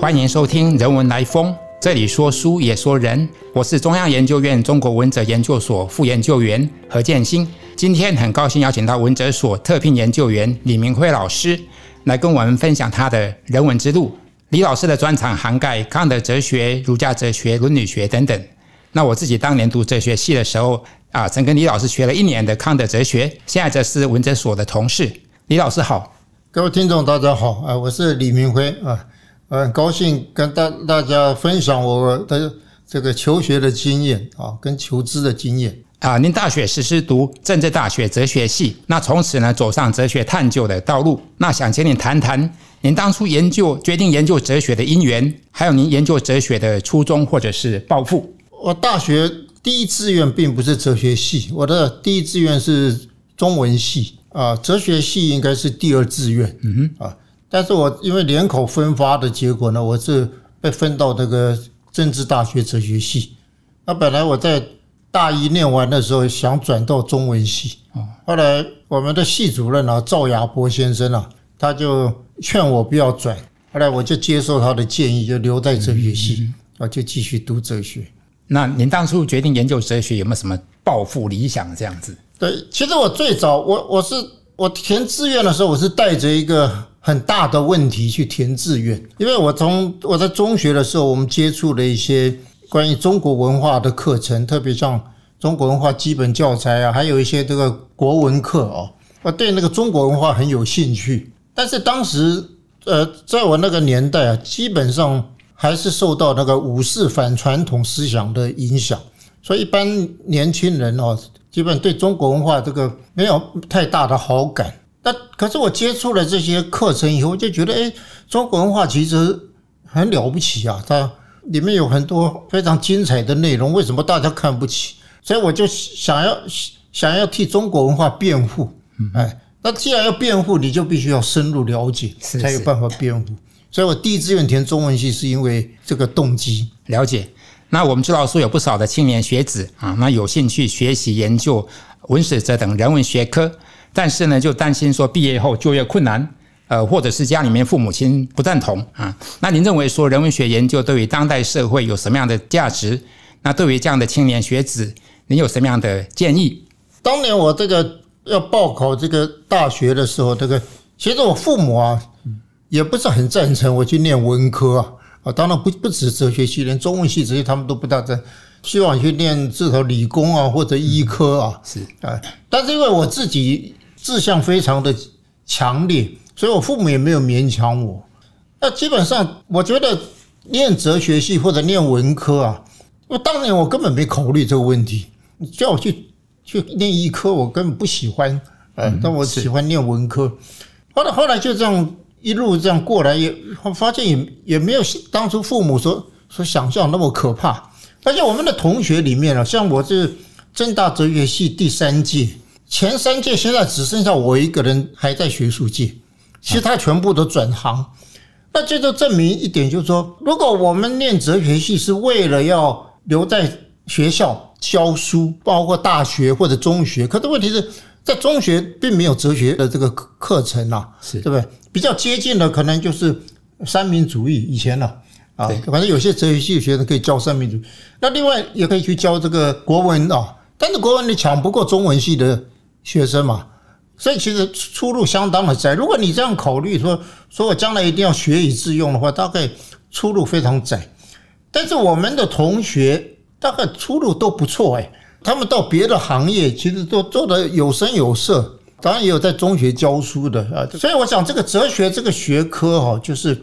欢迎收听《人文来风》，这里说书也说人。我是中央研究院中国文哲研究所副研究员何建新。今天很高兴邀请到文哲所特聘研究员李明辉老师来跟我们分享他的人文之路。李老师的专长涵盖康德哲学、儒家哲学、伦理学等等。那我自己当年读哲学系的时候啊，曾跟李老师学了一年的康德哲学，现在则是文哲所的同事。李老师好，各位听众大家好啊，我是李明辉啊，很高兴跟大大家分享我的这个求学的经验啊，跟求知的经验啊。您大学时是读政治大学哲学系，那从此呢走上哲学探究的道路。那想请你谈谈您当初研究、决定研究哲学的因缘，还有您研究哲学的初衷或者是抱负。我大学第一志愿并不是哲学系，我的第一志愿是中文系啊，哲学系应该是第二志愿。嗯哼啊，但是我因为联考分发的结果呢，我是被分到那个政治大学哲学系。那本来我在大一念完的时候想转到中文系，后来我们的系主任啊赵亚波先生啊，他就劝我不要转，后来我就接受他的建议，就留在哲学系我，就继续读哲学。那您当初决定研究哲学有没有什么抱负理想这样子？对，其实我最早我我是我填志愿的时候，我是带着一个很大的问题去填志愿，因为我从我在中学的时候，我们接触了一些关于中国文化的课程，特别像中国文化基本教材啊，还有一些这个国文课哦，我对那个中国文化很有兴趣。但是当时呃，在我那个年代啊，基本上。还是受到那个武士反传统思想的影响，所以一般年轻人哦，基本对中国文化这个没有太大的好感。那可是我接触了这些课程以后，我就觉得，哎，中国文化其实很了不起啊！它里面有很多非常精彩的内容，为什么大家看不起？所以我就想要想要替中国文化辩护。哎，那既然要辩护，你就必须要深入了解，才有办法辩护。所以我第一志愿填中文系是因为这个动机了解。那我们知道说有不少的青年学子啊，那有兴趣学习研究文史哲等人文学科，但是呢就担心说毕业后就业困难，呃，或者是家里面父母亲不赞同啊。那您认为说人文学研究对于当代社会有什么样的价值？那对于这样的青年学子，您有什么样的建议？当年我这个要报考这个大学的时候，这个其实我父母啊。也不是很赞成我去念文科啊，啊，当然不不止哲学系，连中文系这些他们都不大赞，希望去念这头理工啊或者医科啊，是啊，但是因为我自己志向非常的强烈，所以我父母也没有勉强我。那基本上我觉得念哲学系或者念文科啊，我当年我根本没考虑这个问题，你叫我去去念医科，我根本不喜欢，呃，但我喜欢念文科。后来后来就这样。一路这样过来，也发现也也没有当初父母所所想象那么可怕。而且我们的同学里面啊，像我是正大哲学系第三届，前三届现在只剩下我一个人还在学术界，其他全部都转行。那这就证明一点，就是说，如果我们念哲学系是为了要留在学校教书，包括大学或者中学，可是问题是。在中学并没有哲学的这个课课程啊，是对不对？比较接近的可能就是三民主义以前了啊，反正有些哲学系的学生可以教三民主义，那另外也可以去教这个国文啊，但是国文你抢不过中文系的学生嘛，所以其实出路相当的窄。如果你这样考虑说，说我将来一定要学以致用的话，大概出路非常窄。但是我们的同学大概出路都不错哎。他们到别的行业，其实都做的有声有色，当然也有在中学教书的啊。所以我想，这个哲学这个学科哈，就是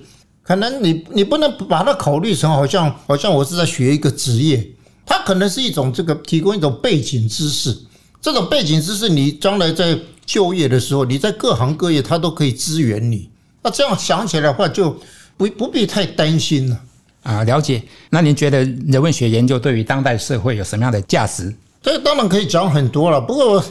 可能你你不能把它考虑成好像好像我是在学一个职业，它可能是一种这个提供一种背景知识。这种背景知识，你将来在就业的时候，你在各行各业它都可以支援你。那这样想起来的话，就不不必太担心了啊。了解。那您觉得人文学研究对于当代社会有什么样的价值？这当然可以讲很多了，不过我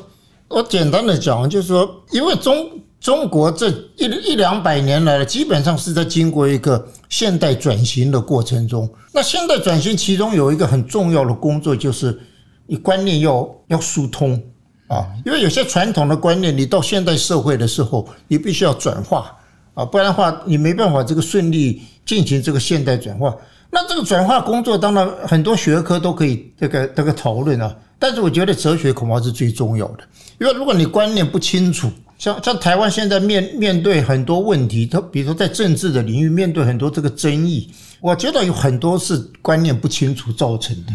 我简单的讲，就是说，因为中中国这一一两百年来，基本上是在经过一个现代转型的过程中。那现代转型其中有一个很重要的工作，就是你观念要要疏通啊，因为有些传统的观念，你到现代社会的时候，你必须要转化啊，不然的话你没办法这个顺利进行这个现代转化。那这个转化工作当然很多学科都可以这个这个讨论啊，但是我觉得哲学恐怕是最重要的，因为如果你观念不清楚，像像台湾现在面面对很多问题，它比如说在政治的领域面对很多这个争议，我觉得有很多是观念不清楚造成的。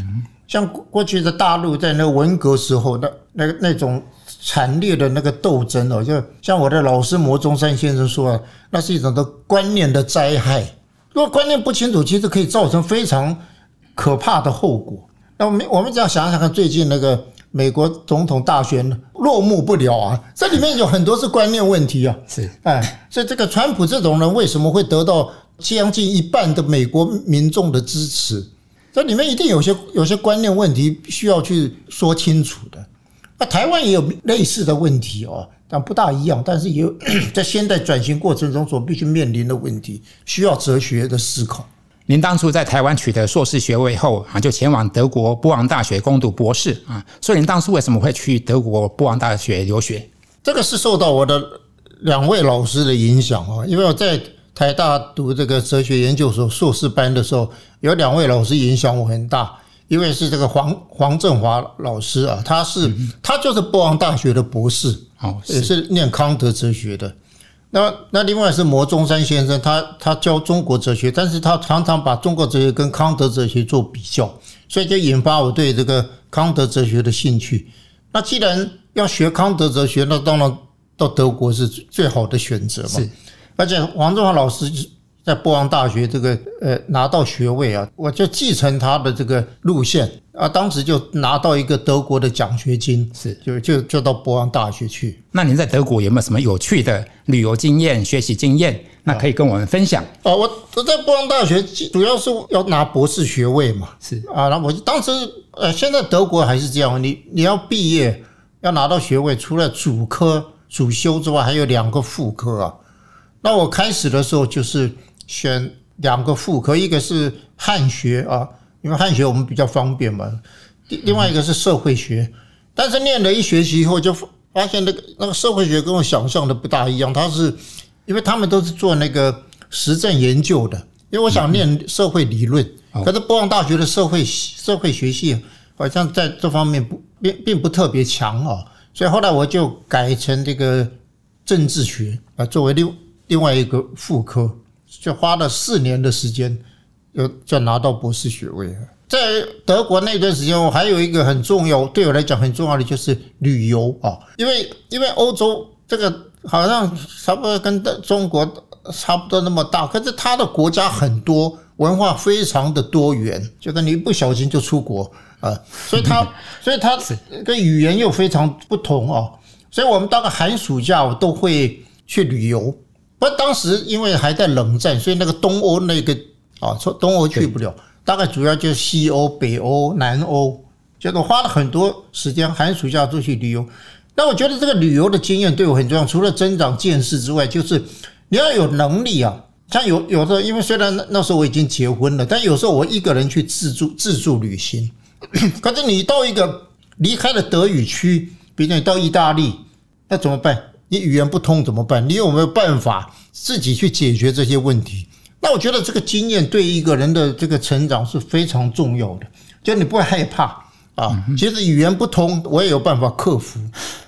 像过去的大陆在那个文革时候，那那那种惨烈的那个斗争哦，就像我的老师摩中山先生说啊，那是一种的观念的灾害。如果观念不清楚，其实可以造成非常可怕的后果。那我们我们只要想想看，最近那个美国总统大选落幕不了啊，这里面有很多是观念问题啊。是，哎，所以这个川普这种人为什么会得到将近一半的美国民众的支持？这里面一定有些有些观念问题需要去说清楚的。那台湾也有类似的问题哦，但不大一样，但是也有 在现代转型过程中所必须面临的问题，需要哲学的思考。您当初在台湾取得硕士学位后啊，就前往德国波昂大学攻读博士啊。所以您当初为什么会去德国波昂大学留学？这个是受到我的两位老师的影响啊，因为我在台大读这个哲学研究所硕士班的时候，有两位老师影响我很大。一位是这个黄黄振华老师啊，他是他就是波昂大学的博士，哦，也是念康德哲学的。那那另外是摩中山先生，他他教中国哲学，但是他常常把中国哲学跟康德哲学做比较，所以就引发我对这个康德哲学的兴趣。那既然要学康德哲学，那当然到德国是最好的选择嘛。是，而且黄中华老师在波昂大学这个呃拿到学位啊，我就继承他的这个路线啊，当时就拿到一个德国的奖学金，是就就就到波昂大学去。那您在德国有没有什么有趣的旅游经验、学习经验？那可以跟我们分享。啊，我我在波昂大学主要是要拿博士学位嘛，是啊，那我当时呃，现在德国还是这样，你你要毕业要拿到学位，除了主科主修之外，还有两个副科啊。那我开始的时候就是选两个副科，一个是汉学啊，因为汉学我们比较方便嘛，另另外一个是社会学。但是念了一学期以后，就发现那个那个社会学跟我想象的不大一样，它是。因为他们都是做那个实证研究的，因为我想念社会理论，可是波昂大学的社会社会学系好像在这方面不并并不特别强啊，所以后来我就改成这个政治学啊，作为另另外一个副科，就花了四年的时间，就就拿到博士学位。在德国那段时间，我还有一个很重要，对我来讲很重要的就是旅游啊，因为因为欧洲这个。好像差不多跟中国差不多那么大，可是它的国家很多，文化非常的多元，就跟你一不小心就出国啊，所以它 所以它跟语言又非常不同啊，所以我们大概寒暑假我都会去旅游。不过当时因为还在冷战，所以那个东欧那个啊，从东欧去不了，大概主要就是西欧、北欧、南欧，结果花了很多时间寒暑假都去旅游。那我觉得这个旅游的经验对我很重要，除了增长见识之外，就是你要有能力啊。像有有的，因为虽然那那时候我已经结婚了，但有时候我一个人去自助自助旅行。可是你到一个离开了德语区，比如你到意大利，那怎么办？你语言不通怎么办？你有没有办法自己去解决这些问题？那我觉得这个经验对一个人的这个成长是非常重要的，就你不会害怕啊。其实语言不通，我也有办法克服。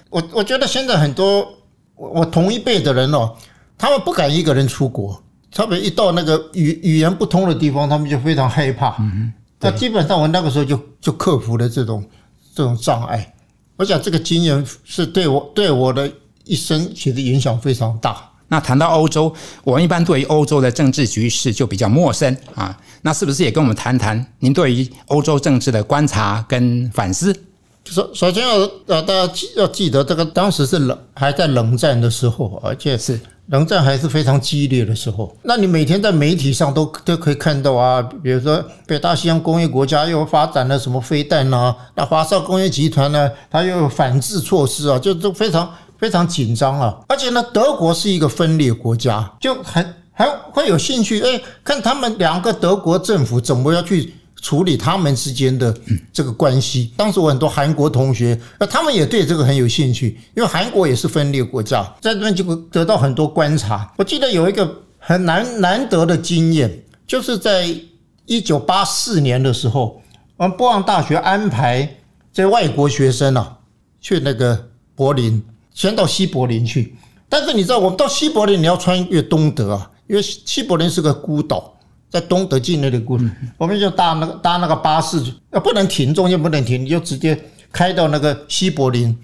我我觉得现在很多我我同一辈的人哦，他们不敢一个人出国，特别一到那个语语言不通的地方，他们就非常害怕。嗯那基本上我那个时候就就克服了这种这种障碍。我想这个经验是对我对我的一生其实影响非常大。那谈到欧洲，我们一般对于欧洲的政治局势就比较陌生啊。那是不是也跟我们谈谈您对于欧洲政治的观察跟反思？首首先要呃，大家记要记得，这个当时是冷还在冷战的时候，而且是冷战还是非常激烈的时候。那你每天在媒体上都都可以看到啊，比如说北大西洋工业国家又发展了什么飞弹呐，那华少工业集团呢，它又有反制措施啊，就都非常非常紧张啊。而且呢，德国是一个分裂国家，就很还会有兴趣哎，看他们两个德国政府怎么要去处理他们之间的这个关系。当时我很多韩国同学，那他们也对这个很有兴趣，因为韩国也是分裂国家，在这边就会得到很多观察。我记得有一个很难难得的经验，就是在一九八四年的时候，我们波昂大学安排这外国学生啊去那个柏林，先到西柏林去。但是你知道，我们到西柏林你要穿越东德啊，因为西柏林是个孤岛。在东德境内的孤岛，我们就搭那个搭那个巴士，呃，不能停，中间不能停，你就直接开到那个西柏林。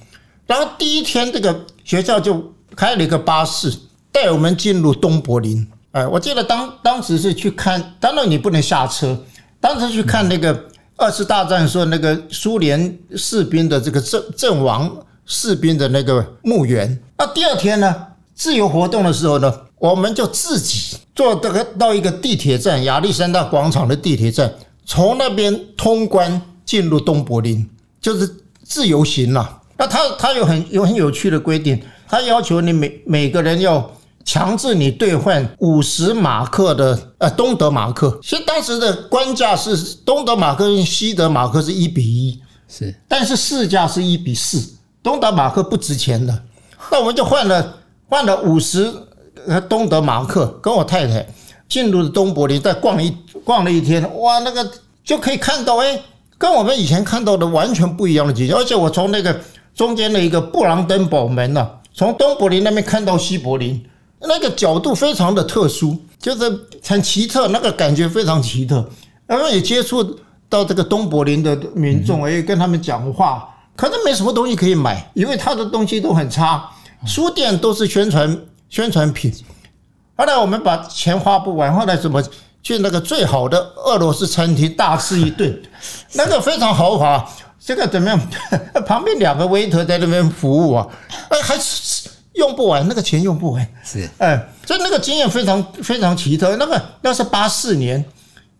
然后第一天，这个学校就开了一个巴士，带我们进入东柏林。哎，我记得当当时是去看，当然你不能下车，当时去看那个二次大战时候那个苏联士兵的这个阵阵亡士兵的那个墓园。那第二天呢，自由活动的时候呢？我们就自己坐这个到一个地铁站，亚历山大广场的地铁站，从那边通关进入东柏林，就是自由行了。那他他有很有很有趣的规定，他要求你每每个人要强制你兑换五十马克的呃东德马克。其实当时的官价是东德马克跟西德马克是一比一，是，但是市价是一比四，东德马克不值钱的。那我们就换了换了五十。东德马克跟我太太进入了东柏林，再逛一逛了一天，哇，那个就可以看到，哎，跟我们以前看到的完全不一样的景象。而且我从那个中间的一个布朗登堡门呐，从东柏林那边看到西柏林，那个角度非常的特殊，就是很奇特，那个感觉非常奇特。然后也接触到这个东柏林的民众，也跟他们讲话，可是没什么东西可以买，因为他的东西都很差，书店都是宣传。宣传品，后来我们把钱花不完，后来怎么去那个最好的俄罗斯餐厅大吃一顿？那个非常豪华，这个怎么样？旁边两个 waiter 在那边服务啊，哎，还是用不完，那个钱用不完。是，哎，所以那个经验非常非常奇特。那个那是八四年，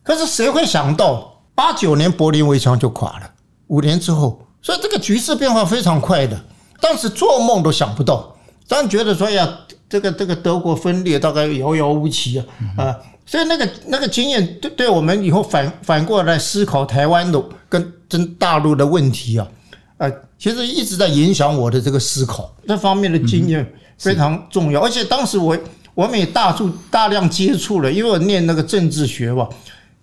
可是谁会想到八九年柏林围墙就垮了？五年之后，所以这个局势变化非常快的，当时做梦都想不到。当然觉得说呀。这个这个德国分裂大概遥遥无期啊啊！所以那个那个经验对对我们以后反反过来思考台湾的跟跟大陆的问题啊啊，其实一直在影响我的这个思考。这方面的经验非常重要，而且当时我我们也大处大量接触了，因为我念那个政治学嘛，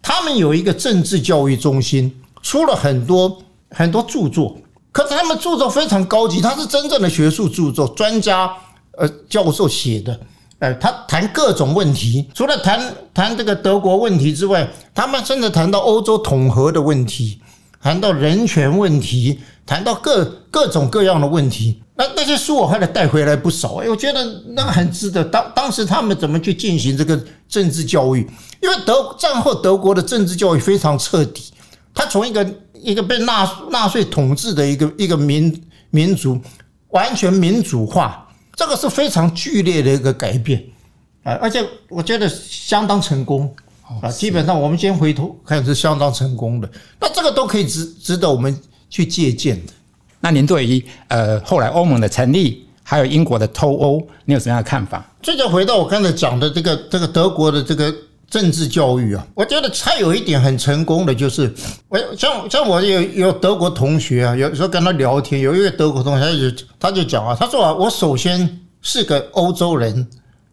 他们有一个政治教育中心，出了很多很多著作，可是他们著作非常高级，他是真正的学术著作，专家。呃，教授写的，呃，他谈各种问题，除了谈谈这个德国问题之外，他们甚至谈到欧洲统合的问题，谈到人权问题，谈到各各种各样的问题。那那些书我后来带回来不少，哎，我觉得那个很值得。当当时他们怎么去进行这个政治教育？因为德战后德国的政治教育非常彻底，他从一个一个被纳纳粹统治的一个一个民民族，完全民主化。这个是非常剧烈的一个改变啊，而且我觉得相当成功啊。基本上我们先回头看是相当成功的，那这个都可以值值得我们去借鉴的。那您对于呃后来欧盟的成立，还有英国的脱欧，你有什么样的看法？这就回到我刚才讲的这个这个德国的这个。政治教育啊，我觉得他有一点很成功的，就是我像像我有有德国同学啊，有时候跟他聊天，有一个德国同学他就他就讲啊，他说啊，我首先是个欧洲人，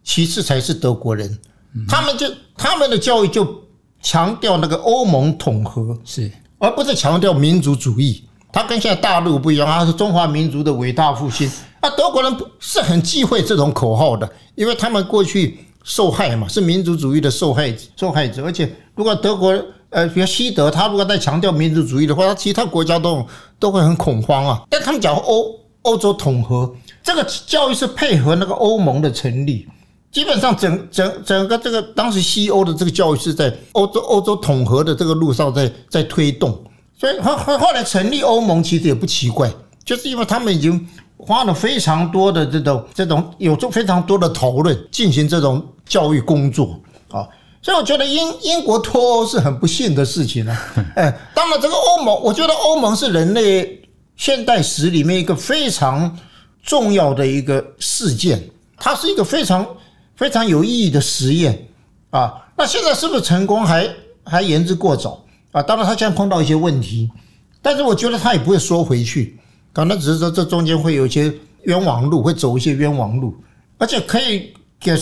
其次才是德国人。他们就他们的教育就强调那个欧盟统合，是而不是强调民族主义。他跟现在大陆不一样，他是中华民族的伟大复兴。啊，德国人不是很忌讳这种口号的，因为他们过去。受害嘛，是民族主义的受害受害者。而且，如果德国呃，比如西德，他如果在强调民族主义的话，他其他国家都都会很恐慌啊。但他们讲欧欧洲统合，这个教育是配合那个欧盟的成立，基本上整整整个这个当时西欧的这个教育是在欧洲欧洲统合的这个路上在在推动。所以后后后来成立欧盟其实也不奇怪，就是因为他们已经。花了非常多的这种这种有做非常多的讨论，进行这种教育工作啊，所以我觉得英英国脱欧是很不幸的事情啊。哎，当然这个欧盟，我觉得欧盟是人类现代史里面一个非常重要的一个事件，它是一个非常非常有意义的实验啊。那现在是不是成功还还言之过早啊。当然，他现在碰到一些问题，但是我觉得他也不会缩回去，可能只是说这中间会有一些冤枉路，会走一些冤枉路，而且可以给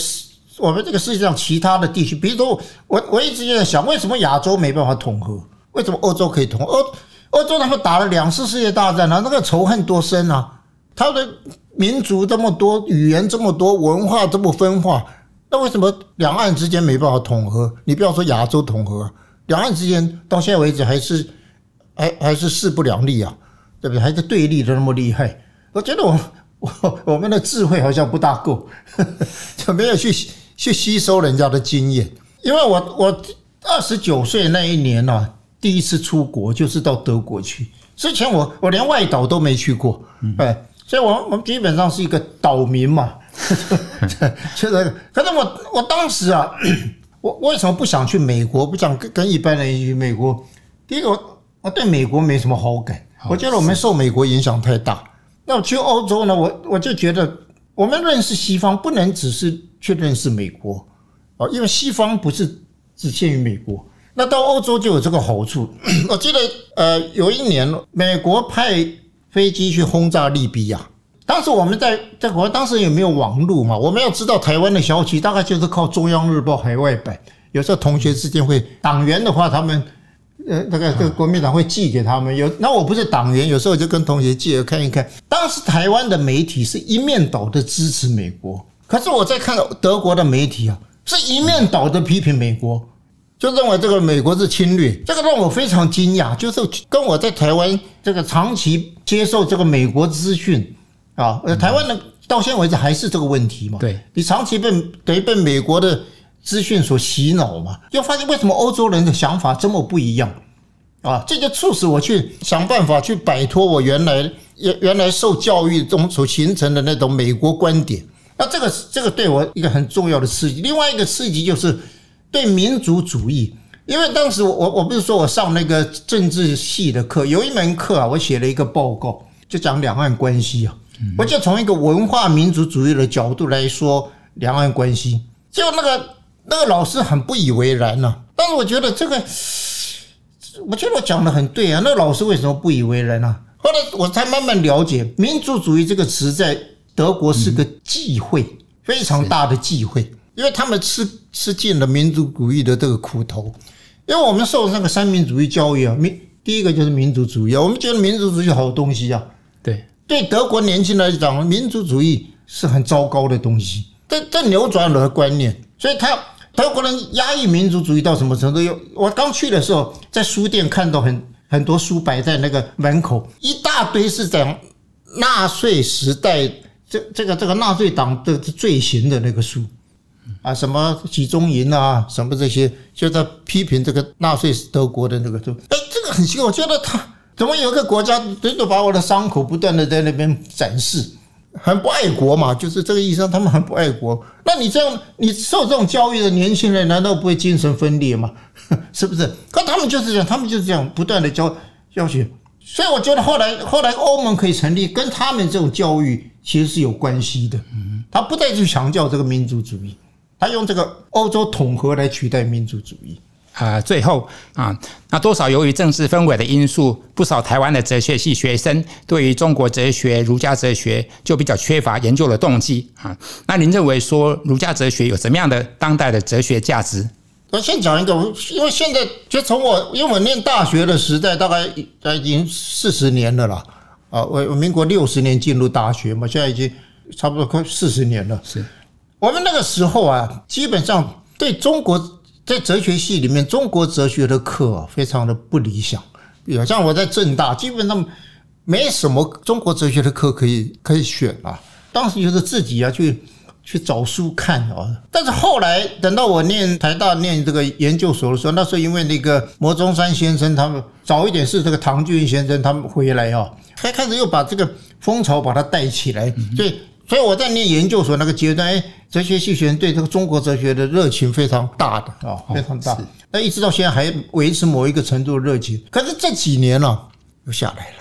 我们这个世界上其他的地区，比如说我我一直在想，为什么亚洲没办法统合？为什么欧洲可以统合？欧欧洲他们打了两次世界大战啊，那个仇恨多深啊！他的民族这么多，语言这么多，文化这么分化，那为什么两岸之间没办法统合？你不要说亚洲统合，两岸之间到现在为止还是还还是势不两立啊，对不对？还是对立的那么厉害。我觉得我我我们的智慧好像不大够，就没有去去吸收人家的经验。因为我我二十九岁那一年呢。第一次出国就是到德国去，之前我我连外岛都没去过，哎，所以，我我们基本上是一个岛民嘛，确 实。可是我我当时啊，我为什么不想去美国？不想跟跟一般人去美国？第一个，我我对美国没什么好感，我觉得我们受美国影响太大。那我去欧洲呢？我我就觉得，我们认识西方不能只是确认是美国啊，因为西方不是只限于美国。那到欧洲就有这个好处。我记得，呃，有一年美国派飞机去轰炸利比亚，当时我们在在国，当时也没有网络嘛，我们要知道台湾的消息，大概就是靠中央日报海外版。有时候同学之间会，党员的话，他们呃，那个这国民党会寄给他们。有那我不是党员，有时候就跟同学借看一看。当时台湾的媒体是一面倒的支持美国，可是我在看德国的媒体啊，是一面倒的批评美国。就认为这个美国是侵略，这个让我非常惊讶。就是跟我在台湾这个长期接受这个美国资讯啊，呃，台湾的到现在为止还是这个问题嘛？对，你长期被等于被美国的资讯所洗脑嘛？就发现为什么欧洲人的想法这么不一样啊？这就促使我去想办法去摆脱我原来原原来受教育中所形成的那种美国观点。那这个这个对我一个很重要的刺激。另外一个刺激就是。对民族主义，因为当时我我不是说我上那个政治系的课，有一门课啊，我写了一个报告，就讲两岸关系啊，我就从一个文化民族主义的角度来说两岸关系，就那个那个老师很不以为然呐，但是我觉得这个，我觉得我讲的很对啊，那老师为什么不以为然呢？后来我才慢慢了解，民族主义这个词在德国是个忌讳，非常大的忌讳。因为他们吃吃尽了民族主义的这个苦头，因为我们受那个三民主义教育啊，民第一个就是民族主义，我们觉得民族主义好东西啊。对，对德国年轻人来讲，民族主义是很糟糕的东西，这这扭转了观念，所以他德国人压抑民族主义到什么程度？有我刚去的时候，在书店看到很很多书摆在那个门口，一大堆是讲纳粹时代这这个这个纳粹党的罪行的那个书。啊，什么集中营啊，什么这些，就在批评这个纳粹德国的那个，就哎，这个很奇怪，我觉得他怎么有一个国家，真的把我的伤口不断的在那边展示，很不爱国嘛，就是这个意思，他们很不爱国。那你这样，你受这种教育的年轻人，难道不会精神分裂吗？是不是？可他们就是这样，他们就是这样不断的教教学，所以我觉得后来后来欧盟可以成立，跟他们这种教育其实是有关系的。嗯，他不再去强调这个民族主义。他用这个欧洲统合来取代民族主义啊，最后啊，那多少由于政治氛围的因素，不少台湾的哲学系学生对于中国哲学、儒家哲学就比较缺乏研究的动机啊。那您认为说儒家哲学有什么样的当代的哲学价值？我先讲一个，因为现在就从我因为我念大学的时代，大概已经四十年了啦。啊，我我民国六十年进入大学嘛，现在已经差不多快四十年了。是。我们那个时候啊，基本上对中国在哲学系里面，中国哲学的课非常的不理想。比如像我在正大，基本上没什么中国哲学的课可以可以选啊。当时就是自己啊去去找书看啊。但是后来等到我念台大念这个研究所的时候，那时候因为那个摩中山先生他们早一点是这个唐俊先生他们回来啊，才开始又把这个风潮把它带起来，所以。所以我在念研究所那个阶段，哎，哲学系学生对这个中国哲学的热情非常大的啊，非常大。那一直到现在还维持某一个程度的热情。可是这几年呢，又下来了。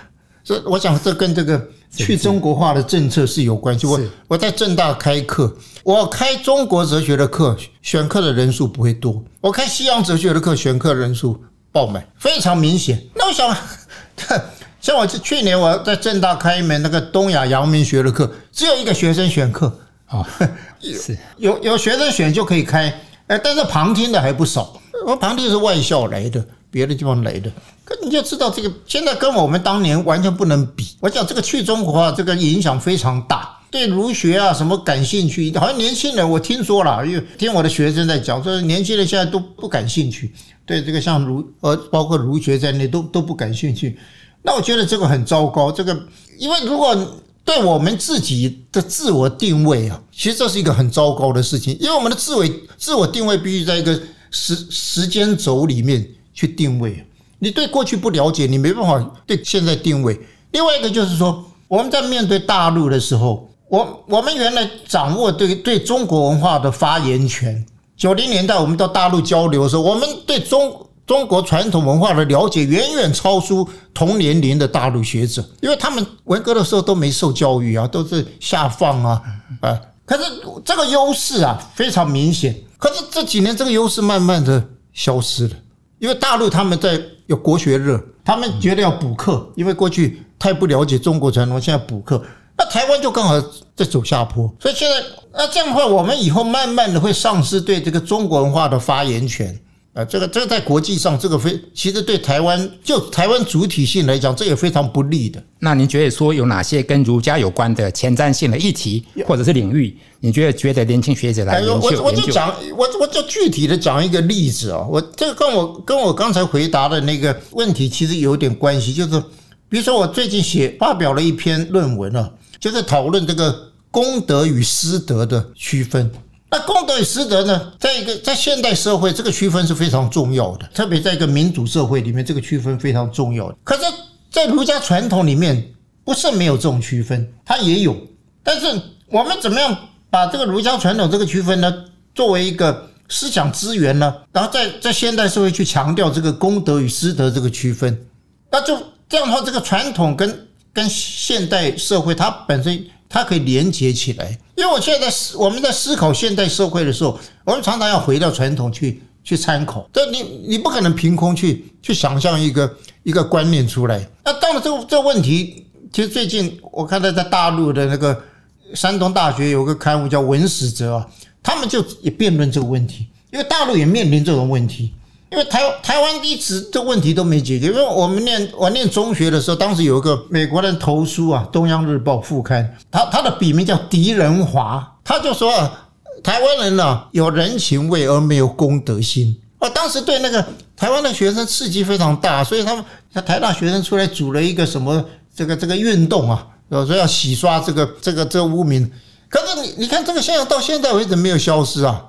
这我想这跟这个去中国化的政策是有关系。我我在正大开课，我开中国哲学的课，选课的人数不会多；我开西洋哲学的课，选课人数。爆满，非常明显。那我想，像我去年我在正大开一门那个东亚阳明学的课，只有一个学生选课，哦，是有有学生选就可以开，哎，但是旁听的还不少。我旁听是外校来的，别的地方来的，可你就知道这个现在跟我们当年完全不能比。我讲这个去中国化，这个影响非常大。对儒学啊什么感兴趣，好像年轻人我听说了，因为听我的学生在讲，说年轻人现在都不感兴趣，对这个像儒呃包括儒学在内都都不感兴趣。那我觉得这个很糟糕，这个因为如果对我们自己的自我定位啊，其实这是一个很糟糕的事情，因为我们的自我自我定位必须在一个时时间轴里面去定位。你对过去不了解，你没办法对现在定位。另外一个就是说，我们在面对大陆的时候。我我们原来掌握对对中国文化的发言权。九零年代我们到大陆交流的时候，我们对中中国传统文化的了解远远超出同年龄的大陆学者，因为他们文革的时候都没受教育啊，都是下放啊，啊。可是这个优势啊非常明显。可是这几年这个优势慢慢的消失了，因为大陆他们在有国学热，他们觉得要补课，因为过去太不了解中国传统，现在补课。那台湾就刚好在走下坡，所以现在那这样的话，我们以后慢慢的会丧失对这个中国文化的发言权啊，这个这个在国际上，这个非其实对台湾就台湾主体性来讲，这也非常不利的。那您觉得说有哪些跟儒家有关的前瞻性的议题或者是领域？你觉得觉得年轻学者来研究？我我就讲我我就具体的讲一个例子啊，我这个跟我跟我刚才回答的那个问题其实有点关系，就是比如说我最近写发表了一篇论文啊。就是讨论这个功德与私德的区分。那功德与私德呢，在一个在现代社会，这个区分是非常重要的，特别在一个民主社会里面，这个区分非常重要。可是，在儒家传统里面，不是没有这种区分，它也有。但是，我们怎么样把这个儒家传统这个区分呢，作为一个思想资源呢？然后在在现代社会去强调这个功德与私德这个区分，那就这样的话，这个传统跟。跟现代社会，它本身它可以连接起来。因为我现在思我们在思考现代社会的时候，我们常常要回到传统去去参考。这你你不可能凭空去去想象一个一个观念出来。那到了这个这个问题，其实最近我看到在大陆的那个山东大学有个刊物叫《文史哲》啊，他们就也辩论这个问题，因为大陆也面临这种问题。因为台台湾一直这问题都没解决，因为我们念我念中学的时候，当时有一个美国人投书啊，《中央日报》副刊，他他的笔名叫狄仁华，他就说台湾人呢有人情味而没有公德心啊。当时对那个台湾的学生刺激非常大，所以他们台大学生出来组了一个什么这个这个运动啊，说要洗刷这个这个这个污名。可是你你看这个现象到现在为止没有消失啊。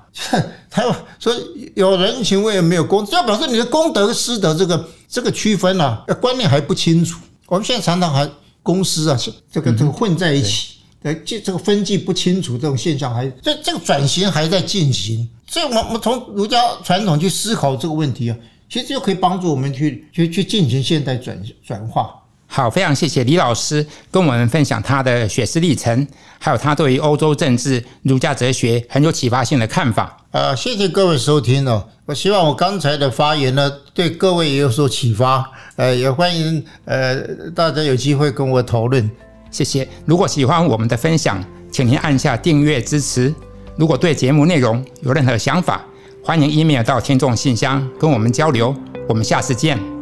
台湾说有人情味没有公，就表示你的公德私德这个这个区分啊，观念还不清楚。我们现在常常还公司啊，这个这个混在一起，呃，这这个分际不清楚，这种现象还这这个转型还在进行。所以，我们从儒家传统去思考这个问题啊，其实就可以帮助我们去去去进行现代转转化。好，非常谢谢李老师跟我们分享他的学识历程，还有他对于欧洲政治、儒家哲学很有启发性的看法。呃，谢谢各位收听哦。我希望我刚才的发言呢，对各位也有所启发。呃，也欢迎呃大家有机会跟我讨论。谢谢。如果喜欢我们的分享，请您按下订阅支持。如果对节目内容有任何想法，欢迎 email 到听众信箱跟我们交流。我们下次见。